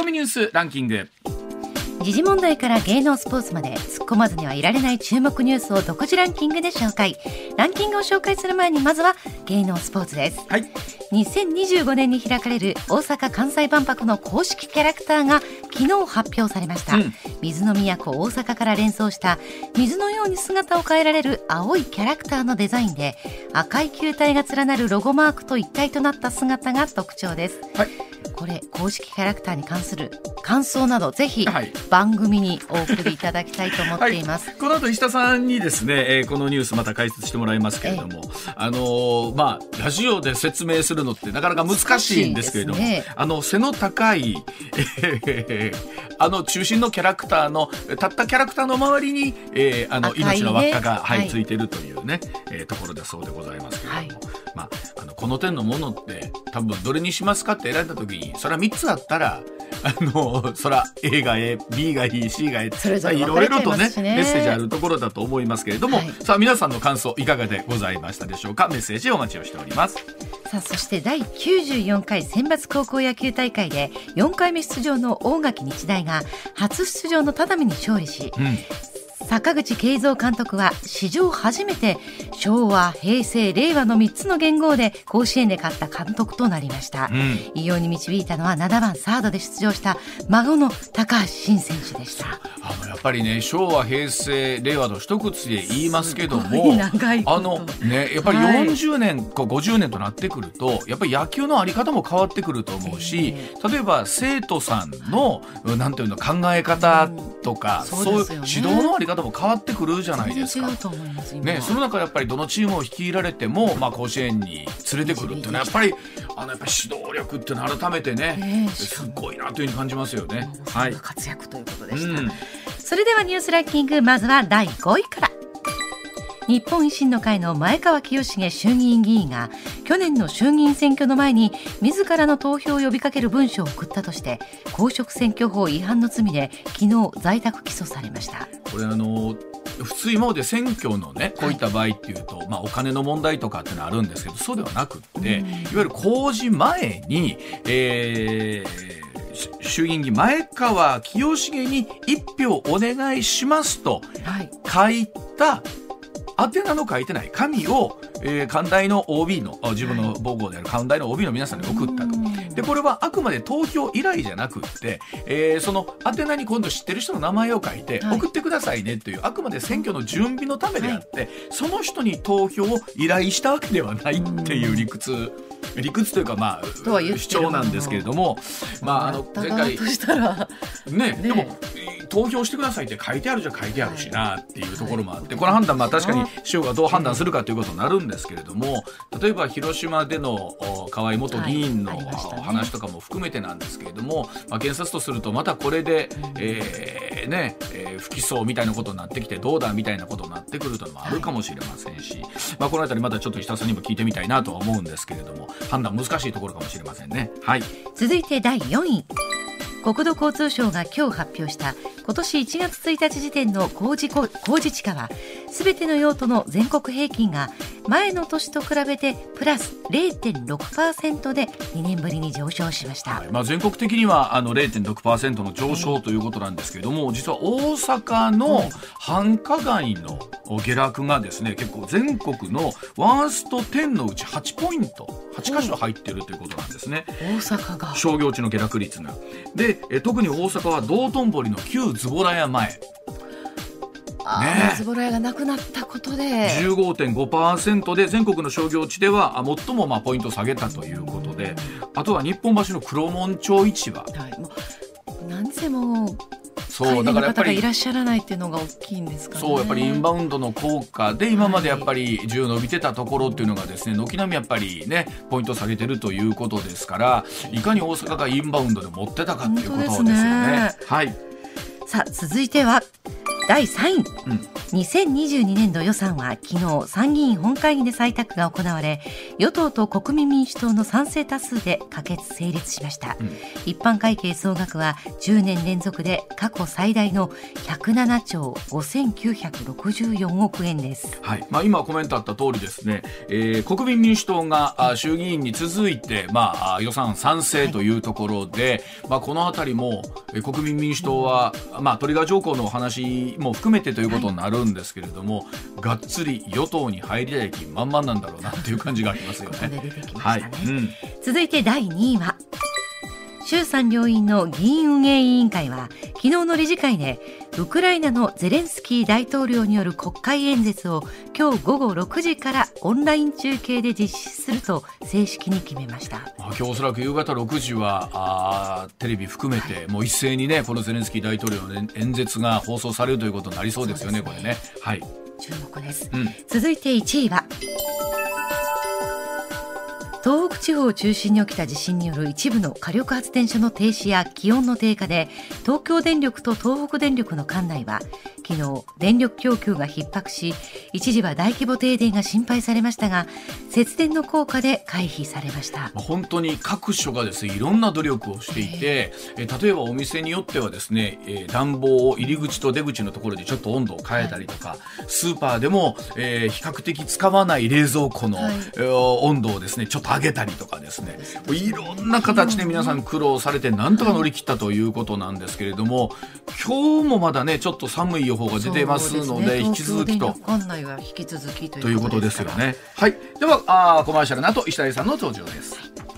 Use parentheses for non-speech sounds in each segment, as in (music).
コミニュースランキング。時事問題から芸能スポーツまで突っ込まずにはいられない注目ニュースを独自ランキングで紹介。ランキングを紹介する前にまずは芸能スポーツです、はい、2025年に開かれる大阪・関西万博の公式キャラクターが昨日発表されました、うん、水の都大阪から連想した水のように姿を変えられる青いキャラクターのデザインで赤い球体が連なるロゴマークと一体となった姿が特徴です、はいこれ公式キャラクターに関する感想などぜひ番組にお送りいただきたいと思っています、はい、この後石田さんにですね、えー、このニュースまた解説してもらいますけれども、あのー、まあラジオで説明するのってなかなか難しいんですけれども、ね、あの背の高い、えー、あの中心のキャラクターのたったキャラクターの周りに、えー、あの命の輪っかが、はい、ついているというね、えー、ところだそうでございますけれども、はい、まあこの点のものって多分どれにしますかって選んだ時にそれは3つあったらあのそら A が A B がいい C が A いろいろとねメッセージあるところだと思いますけれども、はい、さあ皆さんの感想いかがでございましたでしょうか？メッセージお待ちをしております。さあそして第94回選抜高校野球大会で4回目出場の大垣日大が初出場の只見に勝利し、うん。坂口慶三監督は史上初めて昭和、平成、令和の3つの元号で甲子園で勝った監督となりました。うん、偉業に導いたのは7番サードで出場した孫の高橋新選手でした。あのやっぱりね昭和、平成、令和の一口で言いますけどもあのねやっぱり40年、はい、50年となってくるとやっぱり野球のあり方も変わってくると思うし、例えば生徒さんの、なんていうの考え方とか、うん、そういう指導のあり方方も変わってくるじゃないですか。ね、その中やっぱりどのチームを率いられても、まあ、甲子園に連れてくるっていうのはやっぱりあのやっぱり指導力っていうのは改めてね、すごいなというふうに感じますよね。はい、活躍ということでした、うん、それではニュースランキングまずは第5位から。日本維新の会の前川清重衆議院議員が去年の衆議院選挙の前に自らの投票を呼びかける文書を送ったとして公職選挙法違反の罪で昨日在宅起訴されました。これあの普通今まで選挙のねこういった場合っていうと、はい、まあ、お金の問題とかってのはあるんですけどそうではなくって、いわゆる公示前に、えー、衆議院議員前川清重に一票お願いしますと書いた宛名の書いてない紙を、えー、寛大の OB の自分の母校である寛大の OB の皆さんに送ったと。でこれはあくまで投票依頼じゃなくって、えー、その宛名に今度知ってる人の名前を書いて送ってくださいねという、あくまで選挙の準備のためであって、その人に投票を依頼したわけではないっていう理屈。理屈というかまあ主張なんですけれどもまああの前回ねでも投票してくださいって書いてあるじゃ書いてあるしなっていうところもあって、この判断まあ確かに市長がどう判断するかということになるんですけれども例えば広島での河合元議員の話とかも含めてなんですけれども、まあ、検察とするとまたこれで、えー、ね、えー、不起訴みたいなことになってきてどうだみたいなことになってくるともあるかもしれませんし、まあ、この辺りまたちょっと久田さんにも聞いてみたいなとは思うんですけれども判断難しいところかもしれませんね。はい、続いて第4位国土交通省が今日発表した今年1月1日時点の工事工事地価はすべての用途の全国平均が前の年と比べてプラス0.6%で2年ぶりに上昇しました、はい、まあ、全国的にはあの0.6%の上昇ということなんですけれども、はい、実は大阪の繁華街の下落がですね結構全国のワースト10のうち8ポイント8箇所入ってるということなんですね、大阪が。商業地の下落率が。でえ特に大阪は道頓堀の旧ズボラ屋前ね、ズボラ屋がなくなったことで。15.5%で全国の商業地では最もまあポイント下げたということで。あとは日本橋の黒門町市場、はい、もうなんせもそうだからやっぱりいらっしゃらないっていうのが大きいんですか、ね、そうやっぱりインバウンドの効果で今までやっぱり需要伸びてたところっていうのがですね軒並みやっぱりねポイント下げてるということですからいかに大阪がインバウンドで持ってたかっていうことですよね。ね。はい。さあ続いては第3位、うん、2022年度予算は昨日参議院本会議で採択が行われ与党と国民民主党の賛成多数で可決成立しました、うん、一般会計総額は10年連続で過去最大の107兆5964億円です、はい。まあ、今コメントあった通りですね、えー、国民民主党が衆議院に続いて、まあ、予算賛成というところで、はい、まあ、このあたりも国民民主党は、まあ、トリガー条項のお話も含めてということになるんですけれども、はい、がっつり与党に入りたい気満々なんだろうなっていう感じがありますよね。ね、はい。うん、続いて第2位は衆参両院の議員運営委員会は昨日の理事会でウクライナのゼレンスキー大統領による国会演説を今日午後6時からオンライン中継で実施すると正式に決めました。今日おそらく夕方6時はあテレビ含めて、はい、もう一斉にねこのゼレンスキー大統領の演説が放送されるということになりそうですよね、ね、これね。はい。注目です、うん、続いて1位は地方を中心に起きた地震による一部の火力発電所の停止や気温の低下で東京電力と東北電力の管内は昨日電力供給が逼迫し一時は大規模停電が心配されましたが節電の効果で回避されました。本当に各所がですねいろんな努力をしていて、えー、例えばお店によってはですね、えー、暖房を入り口と出口のところでちょっと温度を変えたりとか、はい、スーパーでも、えー、比較的使わない冷蔵庫の、はい、えー、温度をですねちょっと上げたりとかですねいろんな形で皆さん苦労されてなんとか乗り切ったということなんですけれども今日もまだねちょっと寒い予報が出てますので、ね、引き続きと。管内は引き続きということですよね。はい。ではあコマーシャルの後石谷さんの登場です。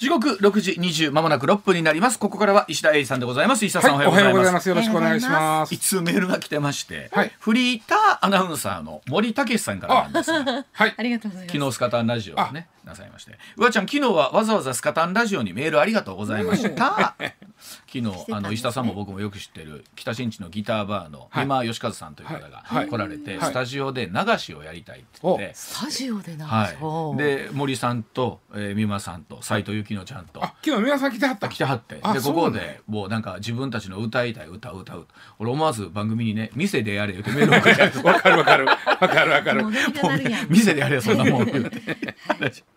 時刻六時二十まもなく六分になります。ここからは石田英さんでございます。石田さん、はい、おはようございます。よろしくお願いします。いつメールが来てまして、はい、フリーターアナウンサーの森武さんからなんですが、はい、ありがとうございます。昨日スカタンラジオねなさいまして、うわちゃん昨日はわざわざスカタンラジオにメールありがとうございました。(laughs) 昨日あの石田さんも僕もよく知ってる北新地のギターバーの三馬義和さんという方が来られて、スタジオで流しをやりたいって言って、スタジオで流し、はい、で森さんと、え馬さんと斎藤由貴乃ちゃんと、あ昨日三馬さん来てはった。来てはって。でここでもうなんか自分たちの歌いたい歌を歌う俺思わず番組にね店でやれ言ってメール送って。(laughs) わかるわかる。わかるわかる。もう、ね、店でやれそんなもん (laughs)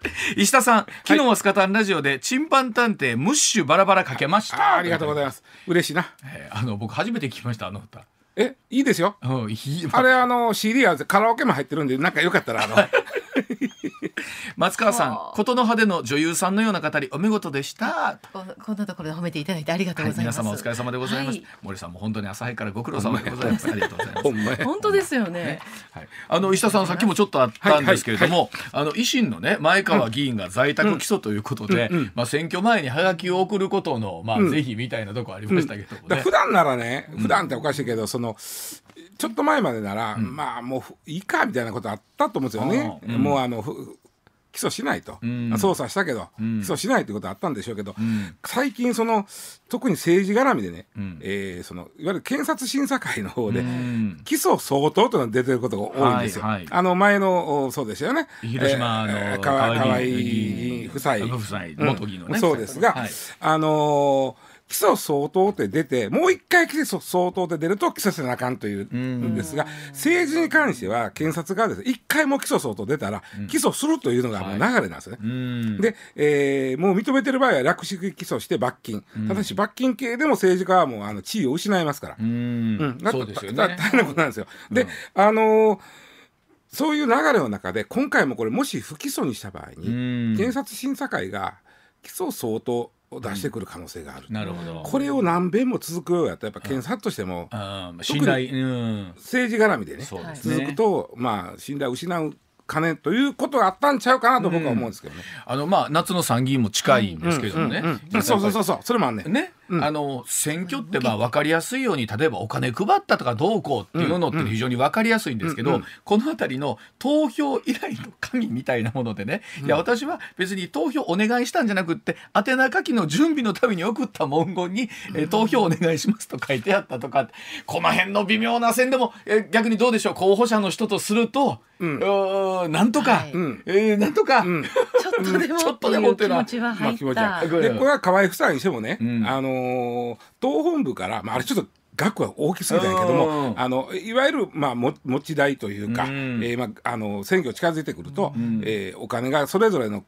(laughs) 石田さん昨日はスカタンラジオでチンパン探偵ムッシュバラバラかけました。ありがとうございます。嬉しいな、えー、あの僕初めて聞きましたあの歌。えいいですよ、うん、あれあの CD はカラオケも入ってるんでなんかよかったらあの (laughs) (laughs) 松川さん琴の葉での女優さんのような語りお見事でした。こんなところで褒めていただいてありがとうございます、はい、皆様お疲れ様でございます、はい、森さんも本当に朝早からご苦労様でございます。ありがとうございます。本当ですよね、ね、はい、あの石田さんさっきもちょっとあったんですけれども、あの維新のね前川議員が在宅起訴ということで、うん、まあ選挙前にハガキを送ることのまあ是非みたいなとこありましたけどもね、普段ならね普段っておかしいけどそのちょっと前までなら、まあもういいかみたいなことあったと思うんですよね。もうあの起訴しないと、うん、捜査したけど、うん、起訴しないということはあったんでしょうけど、うん、最近その特に政治絡みでね、うん、えー、そのいわゆる検察審査会の方で、起訴相当というのが出てることが多いんですよ。はいはい、あの前のそうでしたよね。広島の、えー、河合夫妻。夫妻元議のね、そうですが、はい、あのー起訴相当って出て、もう一回起訴相当って出ると起訴せなあかんというんですが、政治に関しては検察がですね、一回も起訴相当出たら、起訴するというのがもう流れなんですね。はい、で、えー、もう認めてる場合は略式起訴して罰金。ただし罰金系でも政治家はもうあの地位を失いますから。うん。そうですよね。大変なことなんですよ。で、あのーそういう流れの中で、今回もこれ、もし不起訴にした場合に、検察審査会が起訴相当を出してくる可能性がある、なるほど。これを何遍も続くようやったらやっぱ検察としても、信頼、政治絡みでね。続くと、まあ信頼を失う金ということがあったんちゃうかなと僕は思うんですけどね。あのまあ夏の参議院も近いんですけどね。そうそうそうそう。それもあんね。ね、うん、あの選挙ってまあ分かりやすいように例えばお金配ったとかどうこうっていうのって非常に分かりやすいんですけど、この辺りの投票依頼の紙みたいなものでね、いや私は別に投票お願いしたんじゃなくって宛名書きの準備のために送った文言に、え投票お願いしますと書いてあったとかこの辺の微妙な線でも、え逆にどうでしょう候補者の人とすると、うん、なんとか、はい、えー、なんとか、うん、ちょっとでもちょっとでもっていうのは気持ちは入った、まあ、でこれは。河合夫妻にしてもね、あのー、党本部から、まあ、あれちょっと額は大きすぎたんやけども、あのいわゆる、まあ、も持ち代というか、うん。えーまあ、あの選挙近づいてくると、えーお金がそれぞれの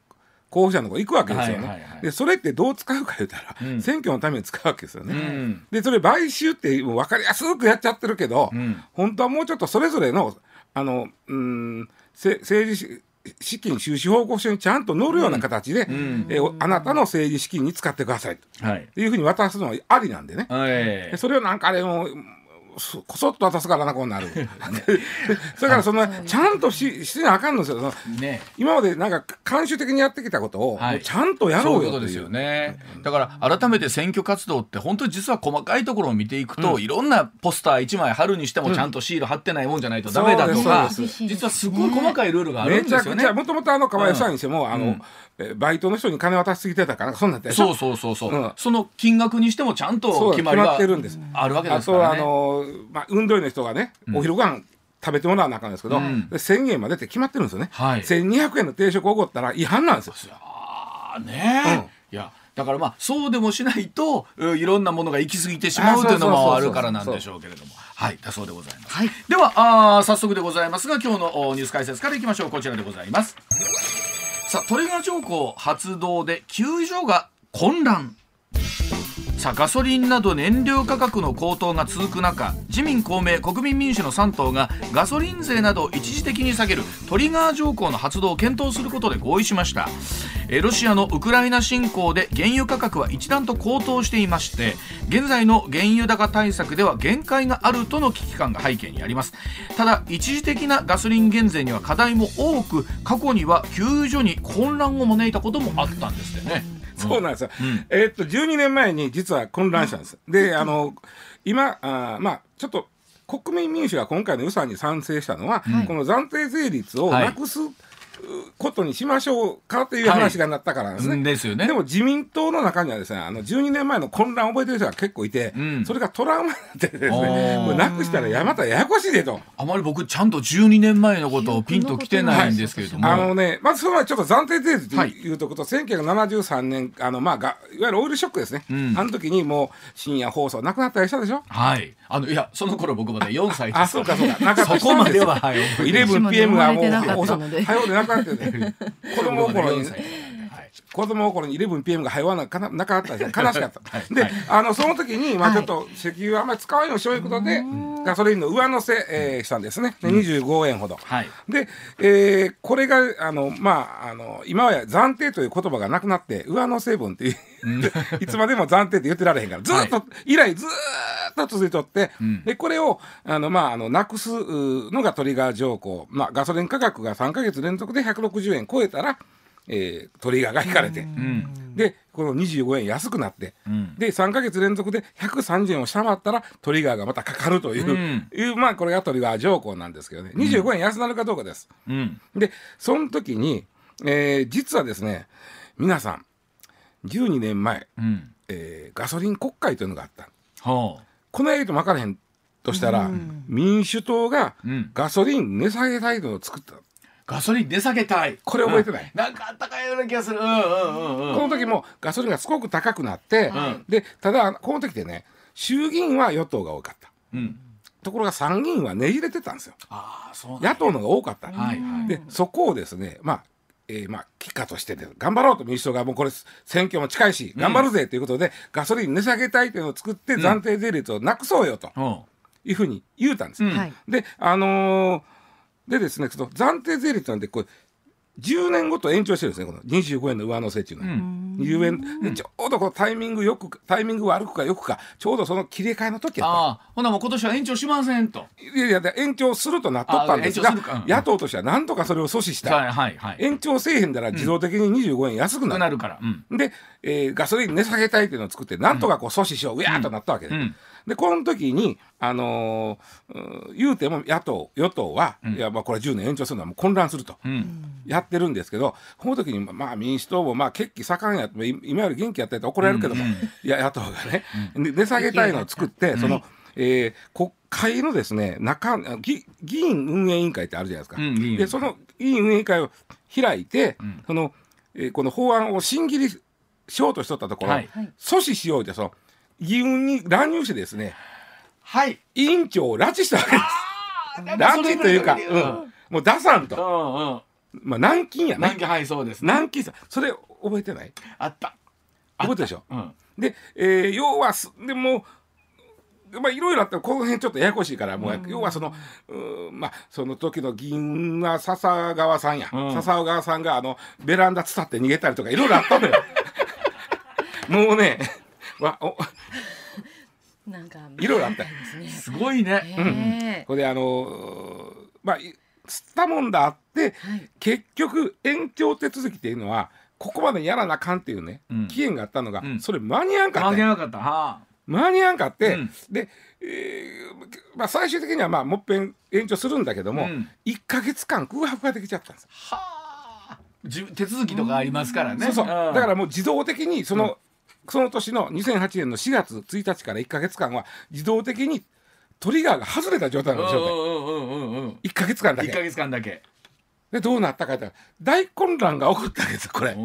候補者のとこ行くわけですよね、はいはいはいでそれってどう使うか言ったら、うん。選挙のために使うわけですよね。うん。でそれ買収ってもう分かりやすくやっちゃってるけど、うん。本当はもうちょっとそれぞれのあのうんせ政治し資金収支報告書にちゃんと載るような形で、ん。えーあなたの政治資金に使ってくださいと。はい。いうふうに渡すのはありなんでね。はい。でそれをなんかあれもそこそっと渡すからなこうなる。で (laughs) それからそのちゃんとししなあかんのですよ。ね。今までなんか慣習的にやってきたことを、はい。ちゃんとやろうよという。ですよね。だから改めて選挙活動って本当に実は細かいところを見ていくと、いろんなポスター1枚貼るにしてもちゃんとシール貼ってないもんじゃないとダメだとか、そうですそうです。実はすごい細かいルールがあるめんですよね。ちゃくちゃ。もともとあの河合さんにしても、あのうん。えバイトの人に金渡しすぎてたからそんなそうそうそうそう、う。ん。その金額にしてもちゃんと決まりがってるんです。あるわけであとあすからね。の、まあ、運動員の人がね、お昼ご飯食べてもらわなあかんですけど、うん。で1000円までって決まってるんですよね、はい。1200円の定食をおごったら違反なんですよ。あーねえ、いやだからまあそうでもしないとういろんなものが行き過ぎてしまうというのもあるからなんでしょうけれども。はい。だそうでございます、はい。ではあー早速でございますが今日のおニュース解説からいきましょう。こちらでございます。さあトリガー条項発動で救助が混乱さあガソリンなど燃料価格の高騰が続く中自民公明国民民主の3党がガソリン税などを一時的に下げるトリガー条項の発動を検討することで合意しました。えロシアのウクライナ侵攻で原油価格は一段と高騰していまして現在の原油高対策では限界があるとの危機感が背景にあります。ただ一時的なガソリン減税には課題も多く過去には救助に混乱を招いたこともあったんですってね。(laughs) そうなんですよ、ん。えーっと12年前に実は混乱したんです、であの今あーまあちょっと国民民主が今回の予算に賛成したのは、この暫定税率をなくすうことにしましょうかという話がなったからですね。ですよね。でも自民党の中にはですねあの12年前の混乱を覚えてる人が結構いて、うん。それがトラウマになってですねこれなくしたらやまたややこしいでと。あまり僕ちゃんと12年前のことをピンときてないんですけれども、あのね、まずその前にちょっと暫定税率はい。というとこと、1973年、あのまあが、いわゆるオイルショックですね、うん。あの時にもう深夜放送なくなったりしたでしょ？はいあのいやその頃僕まだ4歳ですあ、そうかそうか、なかったりそこまでは、したんはい、(laughs) ですよ 11PM がもう私もね生まれてなかった遅ので。(laughs) 早うでなくなってね、(laughs) 子供の頃に。4歳はい子供の頃に 11PM が早わなかななかったですよ悲しかった。はい。で、はい。あのその時にまあはい。ちょっと石油あんまり使わないようにしようということで、ガソリンの上乗せ、えーしたんですね。で25円ほど。はい。で、えーこれがあのまああの今はや暫定という言葉がなくなって上乗せ分っていう、(laughs) いつまでも暫定って言ってられへんからずっと、以来ずーっと続いとって、ん。でこれをあのまああのなくすうのがトリガー条項、まあガソリン価格が3か月連続で160円超えたら、えートリガーが引かれて。うん。でこの25円安くなって、うん。で3か月連続で130円を下回ったらトリガーがまたかかるという,、うん。いうまあこれがトリガー条項なんですけどね。25円安なるかどうかです。うん。でその時に、えー実はですね皆さん12年前、うん。えーガソリン国会というのがあった。はこの間と分からへんとしたら、民主党がうん。ガソリン値下げ態度を作ったガソリン値下げたい。これ覚えてない？うん。なんかあったかいような気がする。うんうんうんうん。この時もガソリンがすごく高くなって、ん。でただこの時でね衆議院は与党が多かった。うん。ところが参議院はねじれてたんですよ。ああそうなんだ。野党のが多かった、はいはい。でそこをですねまあえーまあ、結果としてで頑張ろうと民主党がもうこれ選挙も近いし頑張るぜということで、ガソリン値下げたいというのを作って暫定税率をなくそうよとうん。いうふうに言うたんです。うん。はい。であのーでですねその暫定税率なんでこれ10年ごと延長してるんですねこの25円の上乗せっていうのは。うん。20円でちょうどこのタイミングよくタイミング悪くかよくかちょうどその切り替えの時やった。ああほなもう今年は延長しませんと。いやいやで延長するとなっとったんですがうん。野党としてはなんとかそれを阻止した。はいはいはい。延長せえへんだら自動的に25円安くなる、なるから。うん。で、えーガソリン値下げたいっていうのを作ってなんとかこう阻止しよう、うやーっとなったわけで、うんでこの時に、あのーうん言うても野党与党は、いやまあこれ10年延長するのはもう混乱すると。うん。やってるんですけど、この時にまあ民主党もまあ決起盛んやって、い今より元気やったやつ怒られるけども、うん。うんいや野党がね、で値下げたいのを作って、その、えー国会のですね中議議員運営委員会ってあるじゃないですか。うんでその議員運営委員会を開いて、ん。その、えーこの法案を審議しようとしとったところ、はい。阻止しようってその議運に乱入してですねはい。委員長を拉致したわけです。拉拉致というか、うんうん、もう出さんうと。んうん。まあ、軟禁やね。なんかはいそうですね。軟禁さ。それ覚えてない？あった。覚えてるでしょ？うん。で、えー要はす、でも、まあ、いろいろあってこの辺ちょっとややこしいからもう、要はそのうーまあその時の議員は笹川さんや、うん。笹川さんがあのベランダ伝って逃げたりとかいろいろあったのよ。(laughs) もうねわお。なんかいろいろあった。すごいね。これであのまあい吸ったもんだあってはい。結局延長手続きっていうのはここまでやらなあかんっていうね、うん。期限があったのが、うん。それ間に合わんかった。間に合わなかった。は間に合わんかって、うん。で、えーまあ、最終的にはまあもっぺん延長するんだけども、うん。1か月間空白ができちゃったんですよ、あじ手続きとかありますからねそうそう、んだからもう自動的にその、その年の2008年の4月1日から1か月間は自動的にトリガーが外れた状態うんなんですよ、うんうんうんうん1か月間だ1ヶけ月間だけ。でどうなったかって大混乱が起こったわけですよこれ。う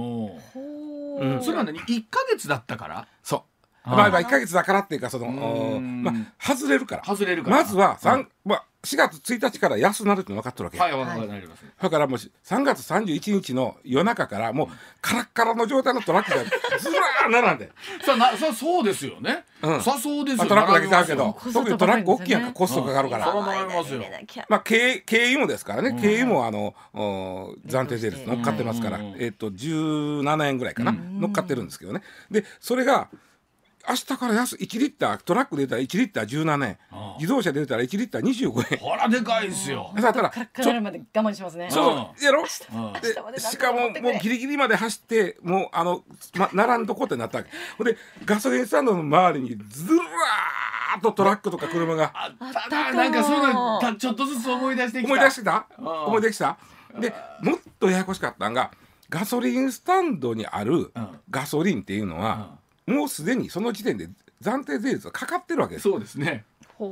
ん。うそれは何？1ヶ月だったから？そう。まあまあ1か月だからっていうかそのまあ外れるから。外れるから。まずは、三うん。まあ、4月1日から安くなるって分かってるわけ、はいわかります。だからもう3月31日の夜中からもうカラッカラの状態のトラックがずらー並んで、さあなさそうですよね。うん。さそうですよ。まあ、トラックだけちゃうけど特にトラック大きいやんかコストかかるから、う。んますよ。まあ経経由もですからね、うん。経由もあのお暫定税率乗っかってますから、うん。えっ、と17円ぐらいかな、うん。乗っかってるんですけどね。でそれが明日から安1リッタートラックで出たら1リッター17円。ああ。自動車で出たら1リッター25円。ほらでかいですよ。だったらカラッカラになるまで我慢しますね。そうやろ？しかももうギリギリまで走ってもうあの、ま、並んどこってなったわけ。ほんでガソリンスタンドの周りにずらーっとトラックとか車が。あったな。なんかそういうのたちょっとずつ思い出してきた。思い出してた？うん思い出した？でもっとややこしかったんがガソリンスタンドにあるうん。ガソリンっていうのは、もうすでにその時点で暫定税率がかかってるわけです。そうですね。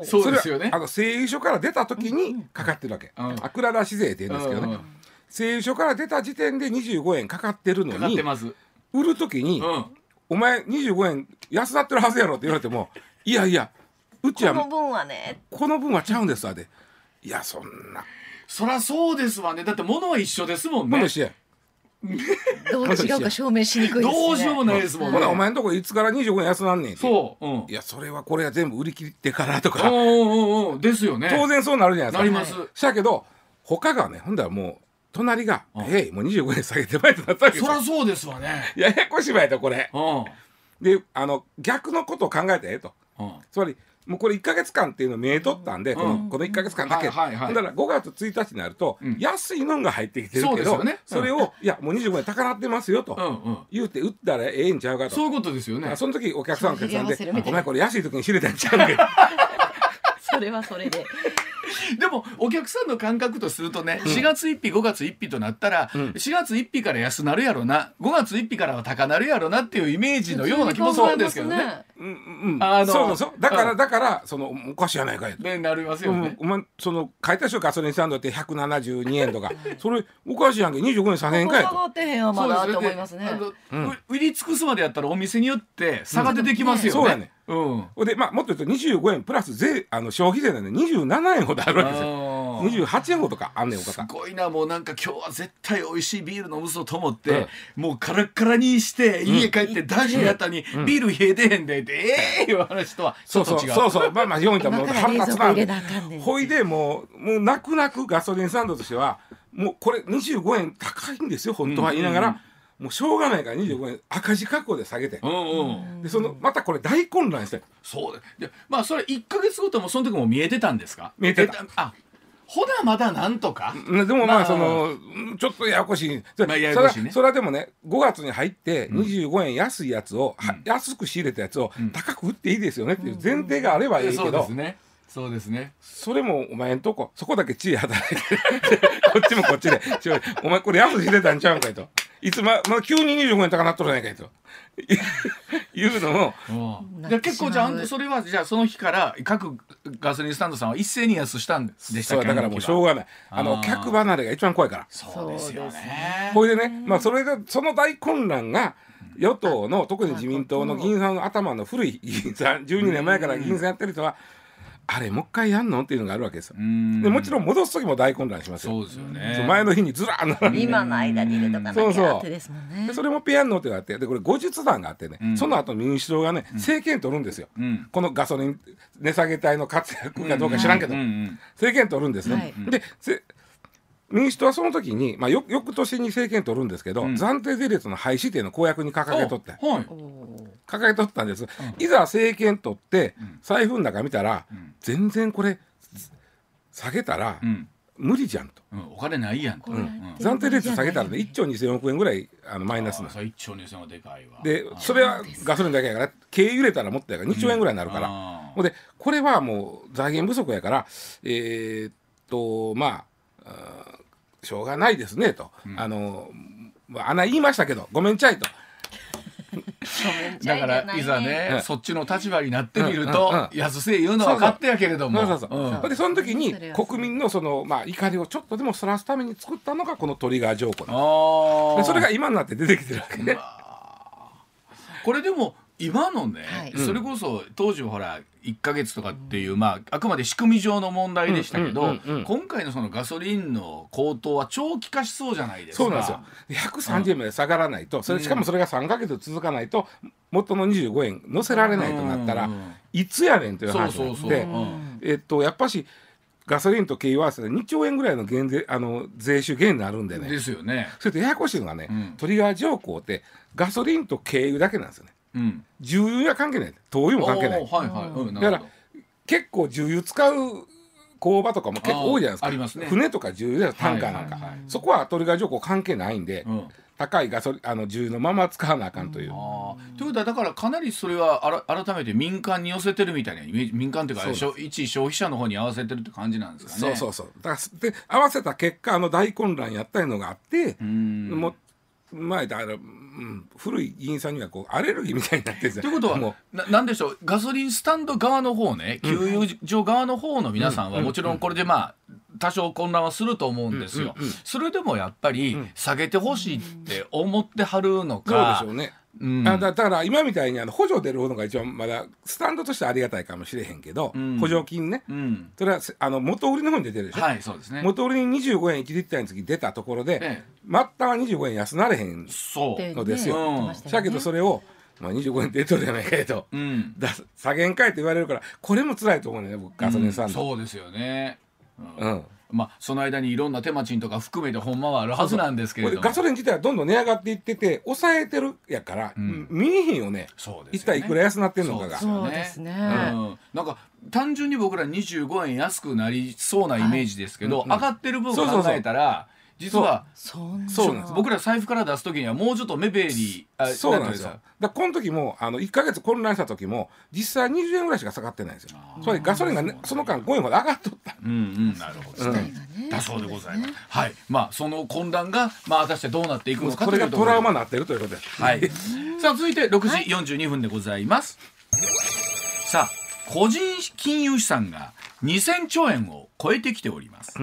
そうですよね。あの製油所から出た時にかかってるわけ、うん。あ蔵出し税って言うんですけどね、製油所から出た時点で25円かかってるのかかっにてます。売る時に、うん。お前25円安なってるはずやろって言われてもいやいやうちはこの分はね。この分はちゃうんですわで。いやそんな。そらそうですわね。だって物は一緒ですもんね (laughs) どう違うか証明しにくいですね。どうしようもないですもんね。ほらお前んとこいつから25円安なんねんって。そう。うん。いやそれはこれは全部売り切ってからとうかんうんうん。ですよね。当然そうなるじゃないなりですか。ます。しやけど他がねほんだらもう隣が「うんえいもう25円下げてまいってなったわけですよそらそうですわね。ややこしばやとこれ。うん。であの逆のことを考えてええと。うん。つまりもうこれ1か月間っていうの見えとったんで、このうん。この1か月間だけ、はいはいだら5月1日になると、うん。安いのが入ってきてるけどそれを、いやもう25円高なってますよと、言うて売ったらええんちゃうかと。そういうことですよね。その時お客さんお客さんでそうやり合わせるみ「たいな。お前これ安い時に知れたんちゃうけどそれはそれで。(laughs) でもお客さんの感覚とするとね、4月1日5月1日となったら、うん。4月1日から安なるやろな5月1日からは高なるやろなっていうイメージのような気もするんですけどね。うんうんうん。あのそうそう。だから、うん。だからそのおかしいやないかいと。でなりますよね。うん。お前その買いた人ガソリンスタンドって172円とかそれおかしいやんけ25円3円かいと。下がってへんわまだそうですと思いますね。であのうん。う売り尽くすまでやったらお店によって差が出てきますようやねうん。でまあもっと言うと25円プラス税あの消費税なんで27円ほどあるわけですよ。あー。28円ほどかあんねんおす方ごいなもうなんか今日は絶対美味しいビール飲むぞと思って、もうカラッカラにして家帰って出してやったに、うん。ビール冷えてへんでって、ええ。いう話とはちょそうっと違う。そうそうそうまあまあ4位ともう今から冷蔵庫入れなほいでもうもう泣く泣くガソリンスタンドとしてはもうこれ25円高いんですよ本当は言いながら、うんうんもうしょうがないから25円赤字覚悟で下げて、うんうん。でそのまたこれ大混乱して。そう。だ。で、まあそれ一ヶ月ごともその時も見えてたんですか？見えてた。あ、ほなまだなんとか？うんでもままあ。あその、うんちょっとややこしい、それまあややこしいね。それはでもね5月に入って25円安いやつを、は安く仕入れたやつをうん。高く売っていいですよねっていう前提があればいいけそうど、ですね。そうですね。それもお前んとこそこだけ知恵働いて (laughs) こっちもこっちで。ちょお前これ安く仕入れたんちゃうんかいといつま、まあ、急に25円高なっとるやないかいと。(laughs) いうのをうん。なってで結構じゃあそれはじゃあその日から各ガソリンスタンドさんは一斉に安したんでしたっけ？そうだからもうしょうがない。あの客離れが一番怖いから。そうですよね。ほいでね、まあ、それでその大混乱が与党の特に自民党の議員さんの頭の古い議員さん12年前から議員さんやってる人はあれもう一回やんの？っていうのがあるわけですよ。うん。でもちろん戻す時も大混乱しますよ。そうですよね。前の日にずらー並ん。で今の間に入れとかなきそうそうゃってですもんね。でそれもペアンノってがあってでこれ後日談があってね、うん。その後民主党がね政権取るんですよ、うん。このガソリン値下げ隊の活躍かどうか知らんけど、うんうん政権取るんですね、はい。でせ民主党はその時に、まあ、よ翌年に政権取るんですけど、うん。暫定税率の廃止っていうのを公約に掲げとって。あはい掲げとったんです、いざ政権取って財布の中見たら、ん。全然これ下げたらうん。無理じゃんと、うん。お金ないやんと。暫定率下げたらね1兆2000億円ぐらいあのマイナスな。あー1兆2000はでかいわ。でそれはガソリンだけやから軽油入れたらもっとやから2兆円ぐらいになるから、ほんでこれはもう財源不足やからえーっとまあしょうがないですねと、あのまあ穴言いましたけどごめんちゃいとだからいざね、うん。そっちの立場になってみるうん。と、安せ言うのは勝手やけれども。でその時に国民のその、まあ、怒りをちょっとでもそらすために作ったのがこのトリガー条項なんでそれが今になって出てきてるわけね。これでも今のね、はいそれこそ当時はほら1か月とかっていう、まああくまで仕組み上の問題でしたけど、うんうんうんうん今回のそのガソリンの高騰は長期化しそうじゃないですか。そうなんですよ。で130円まで下がらないと、それしかもそれが3か月続かないと、元の25円乗せられないとなったら、うんうんうんいつやねんというそう話そうそう。で、うんえっと、やっぱし、ガソリンと軽油合わせて2兆円ぐらいの減税あの税収減になるんでね、ですよね。それとややこしいのがね、うんトリガー条項って、ガソリンと軽油だけなんですよね。うん。重油は関係ない、灯油も関係ないはいはい。うん、なだから。結構重油使う工場とかも結構多いじゃないですか。ありますね船とか重油でタンカーなんか、はいはいはいそこはトリガー条項関係ないんで、うん高いガソリンあの重油のまま使わなあかんという。あーということはだからかなりそれはあら改めて民間に寄せてるみたいなイメージ民間っていうか一消費者の方に合わせてるって感じなんですかね。そうそうそうだからで合わせた結果あの大混乱やったのがあって、うんもう前だから、うん、古い議員さんにはこうアレルギーみたいになってるんですよということもはななんでしょう？ガソリンスタンド側の方ね給油所側の方の皆さんはもちろんこれでまあ多少混乱はすると思うんですよ。それでもやっぱり下げてほしいって思ってはるのうそうでかしょうね。うん。あだだから今みたいにあの補助出るのが一番まだスタンドとしてはありがたいかもしれへんけど、うん。補助金ね。うん。それはせあの元売りの方に出てるでしょ、はいそうですね。元売りに25円1リッターにつき出たところで、ええ。末端は25円安なれへんそう。のですよ。うんだけどそれを、まあ、25円出とるやないかいと、うん。だ下げんかいって言われるからこれも辛いと思うね僕ガソリンスタンド、そうですよね。うん。うんまあその間にいろんな手間賃とか含めてほんまはあるはずなんですけれども。ガソリン自体はどんどん値上がっていってて抑えてるやから、ん。見えへんよね。そうですよね。一体いくら安なってんのかが。そうですね。うん、なんか単純に僕ら25円安くなりそうなイメージですけど、はいうん。うん。上がってる分そうそうそう考えたら実はそう。な。んです。僕ら財布から出す時にはもうちょっと目減りあそうなんですよ。だからこの時もあの1か月混乱した時も実際20円ぐらいしか下がってないんですよ。それガソリンが、ね、その間5円まで上がっとった。うんうんなるほど、うん。だそうでございます。はい。まあその混乱がまあ果たしてどうなっていくのかことれがいうところトラウマになってるということで。すはい。さあ続いて6時42分でございます。さあ個人金融資産が2000兆円を超えてきております。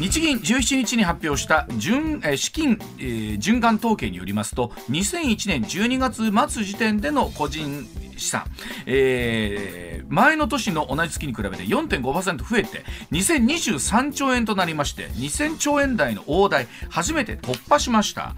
日銀17日に発表した準え資金、えー循環統計によりますと2001年12月末時点での個人資産、えー前の年の同じ月に比べて4.5%増えて2023兆円となりまして2000兆円台の大台初めて突破しました。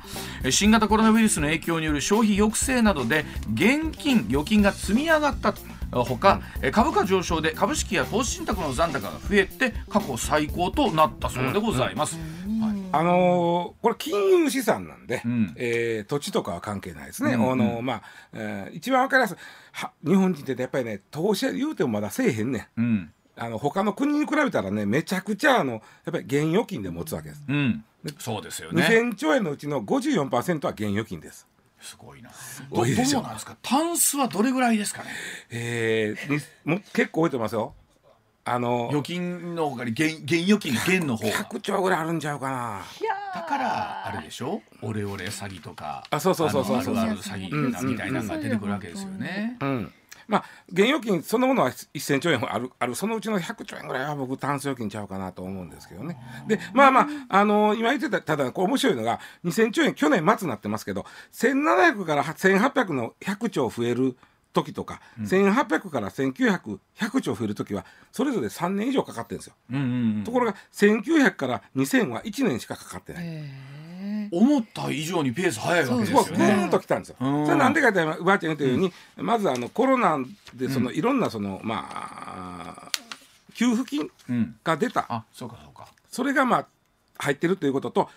新型コロナウイルスの影響による消費抑制などで現金預金が積み上がったと。ほか、えー株価上昇で株式や投資信託の残高が増えて過去最高となったそうでございます。はい。あのーこれ金融資産なんで、うん。えー土地とかは関係ないですね、うん。うんあのーまあえー一番わかりやすいは日本人ってやっぱりね投資言うてもまだせえへんねん。うん。あの他の国に比べたらねめちゃくちゃあのやっぱり現預金で持つわけです、うん、そうですよね。2000兆円のうちの54%は現預金ですすごいな。ごいでしょどうなんですか？タンスはどれぐらいですかね？えー、にも結構置いてますよあの預金のほかに現現預金現の方が。100兆ぐらいあるんちゃうかなだからあれでしょ？オレオレ詐欺とか。あそうそうそうそうあのあるある詐欺みたいなのが出てくるわけですよね。うんまあ現預金そのものは1000兆円あるある。そのうちの100兆円ぐらいは僕単数預金ちゃうかなと思うんですけどね。でまあまあ、あの今言ってたただこう面白いのが2000兆円去年末になってますけど1700から1800の100兆増える時とか、うん、1800から1900 100兆増える時はそれぞれ3年以上かかってるんですよ、うんうんうん、ところが1900から2000は1年しかかかってない。思った以上にペース早いわけですよね。ぐんときたんですよ。それなんでかってうばあちゃん言ったように、うん、まずあのコロナでその、いろんなそのまあ給付金が出た、あそうかそうか。それがまあ入ってるということと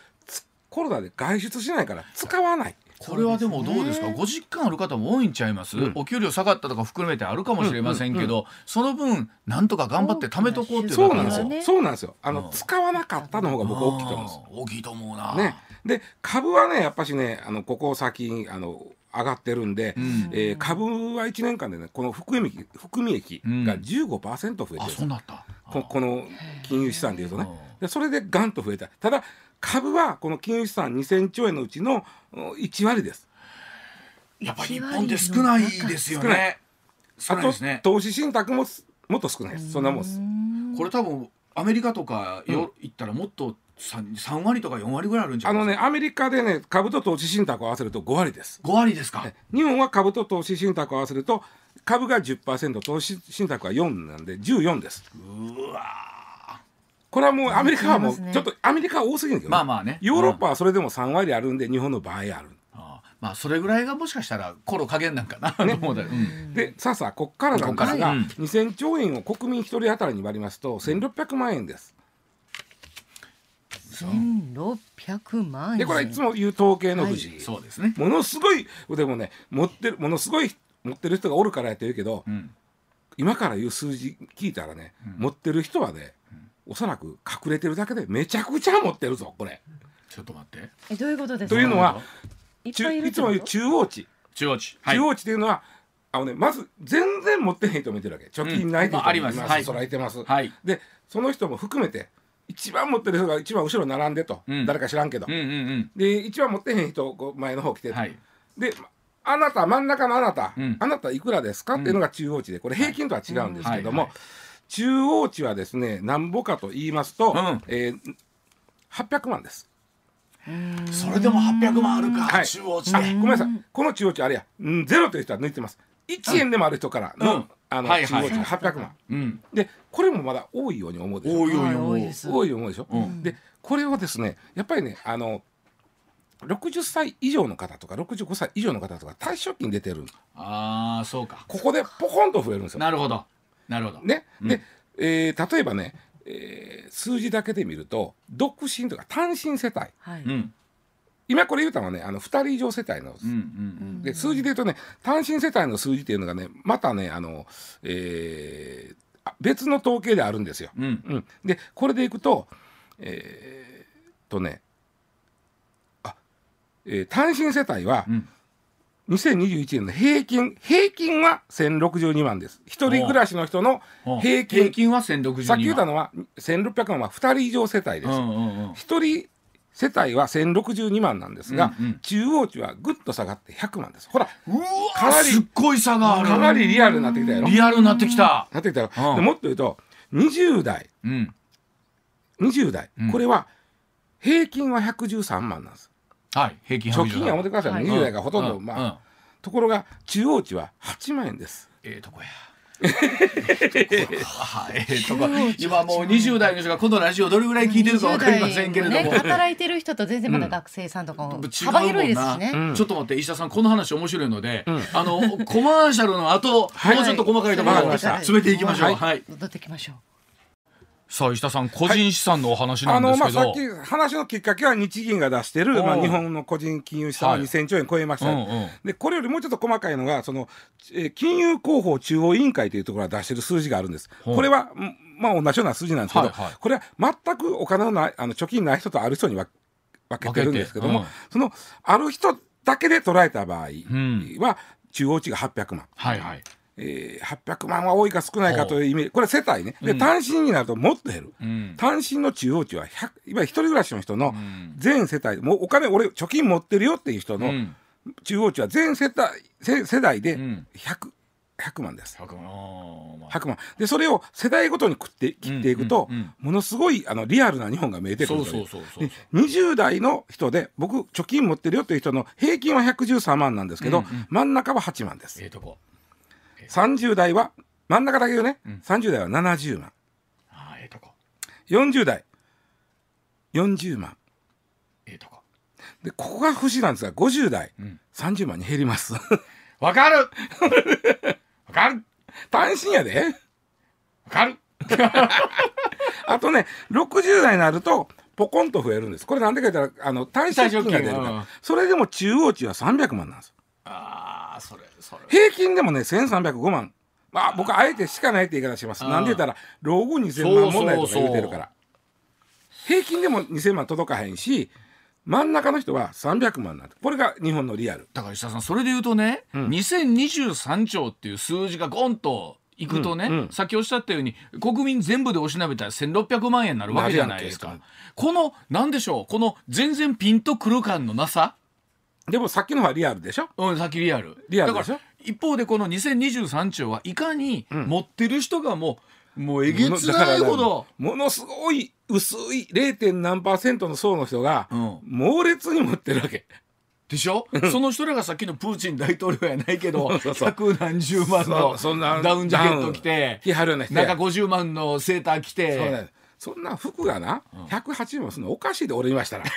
コロナで外出しないから使わない。これはでもどうですか、ご実感ある方も多いんちゃいます、うん、お給料下がったとか含めてあるかもしれませんけど、うんうんうん、その分なんとか頑張って貯めとこうっていうそうなんですよ。そうなんですよ。あの、うん、使わなかったの方が僕大きいと思うんです大きいと思うな、ね、で株はねやっぱしねあのここ最あの上がってるんで、うん、えー、株は1年間でねこの含み益含み益が15%増えてる、うん、そうなった。ここの金融資産でいうとね。でそれでガンと増えた。ただ株はこの金融資産2000兆円のうちの1割です。やっぱり日本って少ないですよね。あと、投資信託ももっと少ないです。そんなもんです。これ多分アメリカとかよ、行ったらもっと 3, 3割とか4割ぐらいあるんじゃあのねアメリカでね株と投資信託を合わせると5割です5割ですか。日本は株と投資信託を合わせると株が10%投資信託は4なんで14です。うわこれはもうアメリカはもうちょっとアメリカは多すぎるけど、まあまあね。ヨーロッパはそれでも3割あるんで日本の場合あるまあそれぐらいがもしかしたらコロ加減なんかな、ね、でさあさあこっからなんですが、うん、2000兆円を国民一人当たりに割りますと1600万円です。1600万円。でこれはいつも言う統計の富士、はい、そうですね。ものすごいでもね持ってるものすごい持ってる人がおるからやってるけど、うん、今から言う数字聞いたらね、うん、持ってる人はね、おそらく隠れてるだけでめちゃくちゃ持ってるぞこれ。ちょっと待って。えどういうことですか？というのはいつも言う中央値。中央値、はい、中央値というのはあのねまず全然持ってへん人もいてるわけ。貯金ない人もいます,、うんまあ、そらいてます、はい、でその人も含めて一番持ってる人が一番後ろ並んでと、うん、誰か知らんけど、うんうんうん、で一番持ってへん人前の方来て、はい、であなた真ん中のあなた、うん、あなたいくらですかっていうのが中央値でこれ平均とは違うんですけども、はいはいはい。中央値はですねなんぼかと言いますと、うん、えー、800万です。それでも800万あるか、はい、中央値で。ごめんなさい。この中央値あれや、ゼロという人は抜いてます。1円でもある人からの、うん、あの、はいはい、中央値が800万、うん。で、これもまだ多いように思うでしょ？多いように思う。多いように思う。でしょ？うん、で、これはですね、やっぱりね、あの。60歳以上の方とか65歳以上の方とか退職金出てるああそうか。ここでポコンと増えるんですよ。なるほど。なるほど。ね、うん、で、えー、例えばね、えー、数字だけで見ると独身とか単身世帯、はい、今これ言うたのはねあの2人以上世帯の、うんうんうん、で数字で言うとね単身世帯の数字っていうのがねまたねあの、えー、別の統計であるんですよ。うん、うん、でこれでいくとえー、とねあ、えー、単身世帯は、うん。2021年の平均平均は1062万です。一人暮らしの人の平均。平均は1062万。さっき言ったのは1600万は2人以上世帯です、うんうんうん、人世帯は1062万なんですが、うんうん、中央値はぐっと下がって100万です。ほらかなりすっごい差がある。かなりリアルになってきた。よリアルになってきた。なってきたよ、うん、もっと言うと20代、うん、20代、うん、これは平均は113万なんです。はい平均貯金は持ってください、はい、20代がほとんど、まあ、ところが中央値は8万円です。ええとこやえー、とか今もう20代の人がこのラジオどれぐらい聞いてるか分かりませんけれども、ね、(laughs) 働いてる人と全然まだ学生さんとかも幅広いですしね、うん、ちょっと待って石田さんこの話面白いので、うん、あのコマーシャルの後、はい、もうちょっと細かいところを詰めていきましょう、はい、はい、戻ってきましょうさあ石田さん個人資産のお話なんですけど、はい、あのまあ、さっき話のきっかけは日銀が出してる、まあ、日本の個人金融資産は2000兆円超えました、はいうんうん、でこれよりもうちょっと細かいのがその、えー、金融広報中央委員会というところが出してる数字があるんです。これはまあ同じような数字なんですけど、はいはい、これは全くお金のないあの貯金ない人とある人に分けてるんですけども、うん、そのある人だけで捉えた場合は、うん、中央値が800万。はいはいえー、800万は多いか少ないかというイメージ。これ世帯ね。で単身になるともっと減る、うん、単身の中央値は100今一人暮らしの人の全世帯もうお金俺貯金持ってるよっていう人の中央値は全世帯世代で 100, 100万です。100万 ,100 万。でそれを世代ごとに食って切っていくと、ものすごいあのリアルな日本が見えてくるそうそうそうそう20代の人で僕貯金持ってるよという人の平均は113万なんですけど、うんうん、真ん中は8万です。ええとこ30代は真ん中だけどね、うん、30代は70万。ああええとこ。40代。40万。ええとこ。でここが不思議なんですが50代、うん、30万に減ります。わかる。わかる。単身やで。わかる。(laughs) あとね60代になるとポコンと増えるんです。これなんでか言ったらあの単身金が出るから。それでも中央値は300万なんですああそれそれ。平均でもね1305万。まあ僕あえてしかないって言い方します。なんで言ったら老後2000万問題とか言うてるから。平均でも2000万届かへんし真ん中の人は300万なんこれが日本のリアル。だから石田さんそれで言うとね、うん、2023兆っていう数字がゴンといくとね、うんうん、さっきおっしゃったように国民全部でおしなべたら1600万円になるわけじゃないですか。この何でしょうこの全然ピンとくる感のなさでもさっきのはリアルでしょ？うんさっきリアル。リアルでしょ？一方でこの2023兆はいかに持ってる人がもう、うん、もうえげつないほど。ものすごい薄い 0. 何パーセントの層の人が猛烈に持ってるわけ。でしょ？その人らがさっきのプーチン大統領やないけど (laughs) 百何十万のダウンジャケット着て中50万のセーター着てそんな服がな180万するのおかしいで俺言いましたら。(laughs)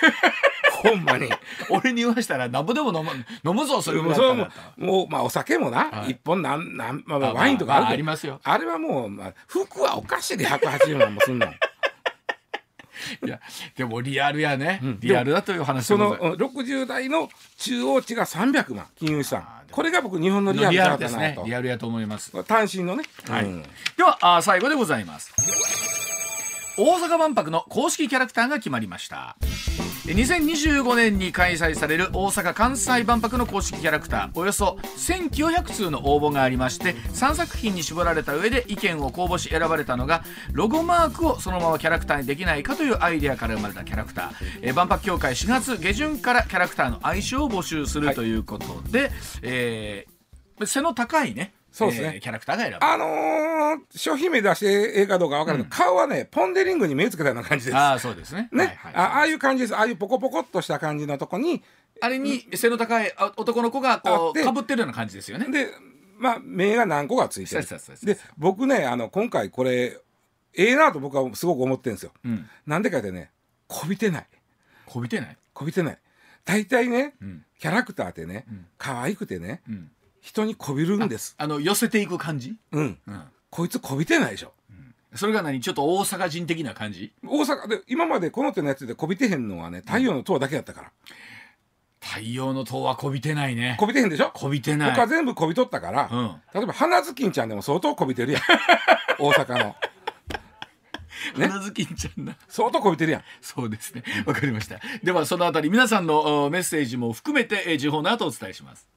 ほんまに。俺に言わしたらなんぼでも飲む飲むぞそれぐら。いももうまあお酒もな、はい、一本なんなんまあワインとかあるありますよ。あれはもう、まあ、服はおかしいで180万もすんの。(laughs) いやでもリアルやね、うん、リアルだという話その60代の中央値が300万金融資産。これが僕日本のリアルだったなと。リアルやと思います。単身のね、はい、うん、ではあ最後でございます大阪万博の公式キャラクターが決まりました。2025年に開催される大阪・関西万博の公式キャラクターおよそ1900通の応募がありまして3作品に絞られた上で意見を公募し選ばれたのがロゴマークをそのままキャラクターにできないかというアイデアから生まれたキャラクター、え、万博協会4月下旬からキャラクターの愛称を募集するということで、はい、えー、背の高いねそうですね、えー、キャラクターが選ぶ。あのー、商品名出してええかどうか分からない、うん、顔はねポン・デ・リングに目つけたような感じです。ああそうですね。ね、はいはい、あああいう感じです。ああいうポコポコっとした感じのとこにあれに背の高い男の子がこうかぶってるような感じですよね。でまあ目が何個かついてる。で僕ねあの今回これええなと僕はすごく思ってるんですよ、うん、なんでかってねこびてない。こびてない？こびてない。大体ね、うん、キャラクターってね、うん、可愛くてね、うん人にこびるんです。あの寄せていく感じ？うん、うん、こいつこびてないでしょ、うん、それが何？ちょっと大阪人的な感じ？大阪で今までこの手のやつでこびてへんのはね太陽の塔だけやったから、太陽の塔はこびてないね。こびてへんでしょ？こびてない。他全部こびとったから、うん、例えば花ずきんちゃんでも相当こびてるやん。(laughs) 大阪の。ね、花ずきんちゃんな。相当こびてるやん。そうですね。わかりました。ではそのあたり皆さんのメッセージも含めて、えー、時報の後お伝えします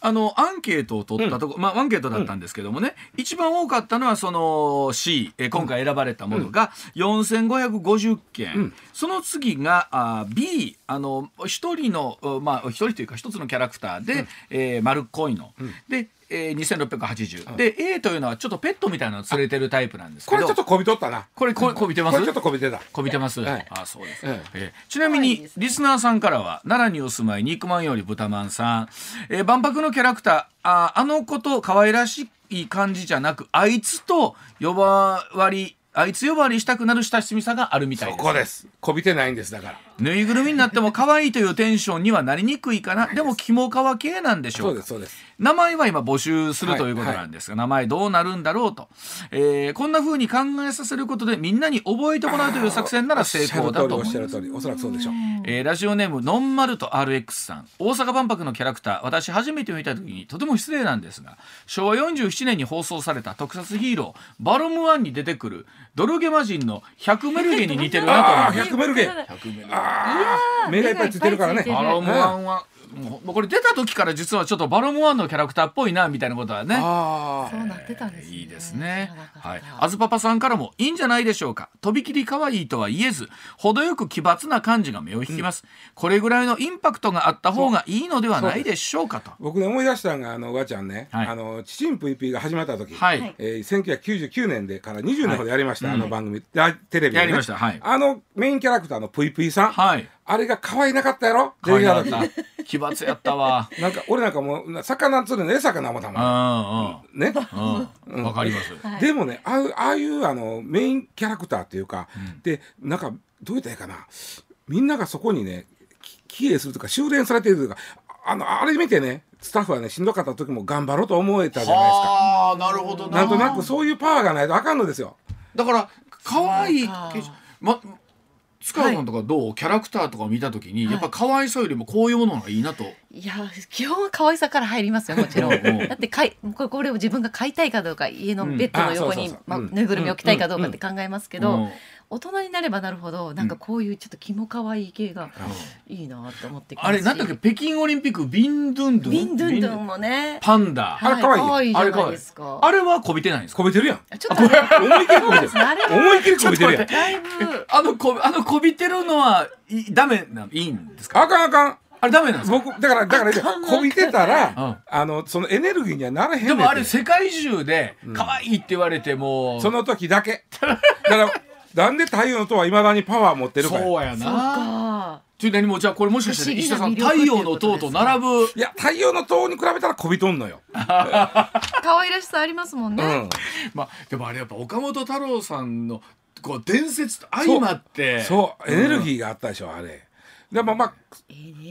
あのアンケートを取ったとこ、うん、まあアンケートだったんですけどもね、うん、一番多かったのはその C、え今回選ばれたものが4550件、うん、その次があ B あの一人のまあ一人というか一つのキャラクターで、うん、えー、丸っこいの、でえー、2680、うん、で A というのはちょっとペットみたいなの連れてるタイプなんですけど。これちょっとこびとったな。これここびてます？これちょっとこびてた。こびてます、はい、あそうです、はい、え。ー、ちなみにリスナーさんからは奈良にお住まい肉まんより豚まんさん、えー、万博のキャラクター。ああの子と可愛らしい感じじゃなくあいつと呼ばわりあいつ呼ばわりしたくなる親しみさがあるみたいです。そこです。こびてないんですだからぬいぐるみになっても可愛いというテンションにはなりにくいかな。でも肝皮系なんでしょうそうですそうです。名前は今募集するということなんですが、はいはい、名前どうなるんだろうと、えー、こんなふうに考えさせることでみんなに覚えてもらうという作戦なら成功だと思います。おそらくそうでしょう、えー、ラジオネームノンマルト RX さん。大阪万博のキャラクター。私初めて見た時にとても失礼なんですが昭和47年に放送された特撮ヒーローバロムワンに出てくるドルゲマ人の100メルゲに似てるなと思います。100メルゲ。100メルゲ目がいっぱいついてるからね。バロムワンはもうこれ出た時から実はちょっとバロムワンのキャラクターっぽいなみたいなことはね。そうなってたんです、ね、いいですね。はい。あずパパさんからもいいんじゃないでしょうか。とびきり可愛いとは言えず程よく奇抜な感じが目を引きます、うん、これぐらいのインパクトがあった方がいいのではないでしょうかと。僕ね思い出したのがあのおばちゃんね、はい、あのチチンプイピが始まった時、はい。えー、1999年でから20年ほどやりました、はい、あの番組、テレビで、ね、やりました、はい、あのメインキャラクターのプイプイさん、はいあれが可愛いなかったやろ？可愛いなか出ってた奇抜やったわ。(laughs) なんか俺なんかもう魚釣るのええ魚もたまうね、わかります。はい。でもねああいうああいうあのメインキャラクターっていうか、でなんかどう言ったらいいかな？みんながそこにねき帰依するとか修練されているというかあのあれ見てねスタッフはねしんどかった時も頑張ろうと思えたじゃないですか。はあなるほどな。なんとなくそういうパワーがないとあかんのですよ。だから可愛いそうか。けま塚原さんとかどう、キャラクターとかを見た時に、やっぱ可愛さよりもこういうものがいいなと。い。や基本は可愛さから入りますよもちろん。(laughs) うん。うんだってかいこれこれを自分が買いたいかどうか家のベッドの横にうん。あぬいぐるみ置きたいかどうかって考えますけど、うん大人になればなるほどなんかこういうちょっとキモ可愛い系がいいなと思ってきまあれなんだっけ？北京オリンピックビンドゥンドゥン。ビンドゥンドゥンもね。パンダ、あれ可愛いいあれ可愛いですか。あれはこびてないんです。かこびてるやん。ちょっとあれ思いっきりこびてる。思いっきりこびてるやん。だいぶ。あのこあのこびてるのはいダメないいんですか？あかんあかん。あれダメなんですか？僕だからだからこびてたうん。らあのそのエネルギーにはならへんでもあれ世界中で可愛いって。言われても、その時だけ。だからなんで太陽の塔はいまだにパワー持ってるかやそうやなかという何もじゃあこれもしかして石田さん太陽の塔と並ぶいや太陽の塔に比べたらこびとんのよ。(laughs) 可愛らしさありますもんね、うん。まあでもあれやっぱ岡本太郎さんのこう伝説と相まってそうエネルギーがあったでしょあれ。でもまあ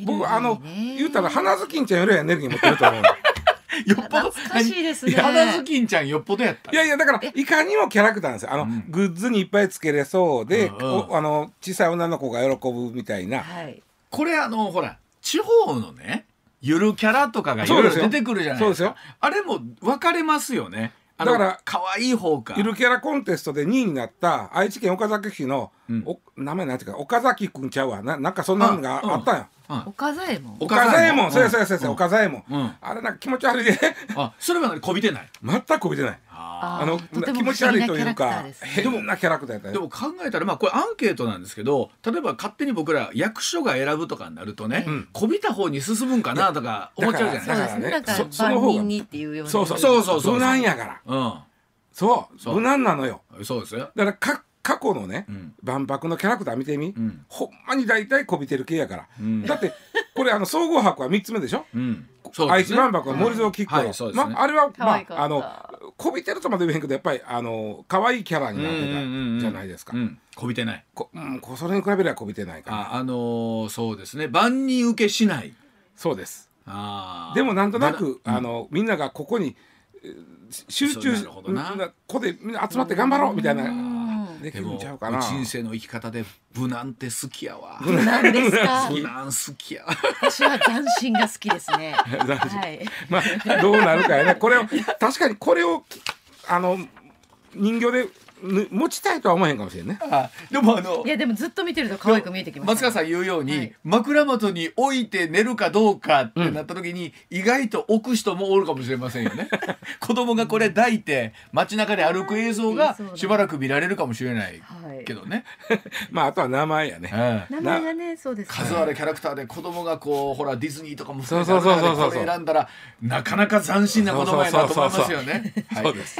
僕あの言うたら花ずきんちゃんよりはエネルギー持ってると思う。(laughs) よっぽど。懐かしいですね。何花ずきんちゃんよっぽどやった。いやいやだからいかにもキャラクターなんですよ。あの、うん。グッズにいっぱいつけれそうで、うんうん。おあの小さい女の子が喜ぶみたいな。はい。これあのほら地方のねゆるキャラとかがいろいろ出てくるじゃないですか。そうあれも分かれますよね。だから可愛い方か。ゆるキャラコンテストで2位になった愛知県岡崎市の、うん。お名前なんていうか岡崎くんちゃうわ。ななんかそんなのがうん。あったんよ。岡左衛門お岡左衛門、そうやそうやそうや、うん。岡左衛門、うん。あれなんか気持ち悪いであそれは何こびてない？全くこびてない。ああの気持ち悪いというか変なキャラクターやったでも考えたらまあこれアンケートなんですけど例えば勝手に僕ら役所が選ぶとかになるとね、うん。こびた方に進むんかなとか思っちゃうじゃない？です。かその方が。万人にっていうようなそうそうそうそうそう。無難やからうそうそう無難なのよん。そうですよ。だからか過去のね、うん。万博のキャラクター見てみ、うん。ほんまに大体こびてる系やから、うん。だってこれあの総合博は3つ目でしょ？うん。そう愛知万博は森蔵吉子、まあ、あれは、まあ、あのこびてるとまで言えへんけどやっぱりあの可愛いキャラになってたじゃないですか、うん。こびてない。こうん、こそれに比べればこびてないか。なああのーそうですね。万人受けしない。そうです。あー。でもなんとなく、うん。あのみんながここにえー集中ここでみんな集まって頑張ろうみたいなうんできるんちゃうかな。人生の生き方で無難って好きやわ。何ですか？(laughs) 無難好きや。わ私は斬新が好きですね。(laughs) 斬新はい。まあどうなるかやねこれを確かにこれをあの人形でぬ持ちたいとは思えへんかもしれんね。あでもあのいやでもずっと見てると可愛く見えてきました松川さん言うように、はい。枕元に置いて寝るかどうかってなった時に、意外と置く人もおるかもしれませんよね。(laughs) 子供がこれ抱いて街中で歩く映像がしばらく見られるかもしれないはいけどね、(laughs) まああとは名前やね。うん。名前がねそうですね。数あるキャラクターで子供がこうほらディズニーとかも選んだらなかなか斬新な子供やなと思いますよね。はい。そうです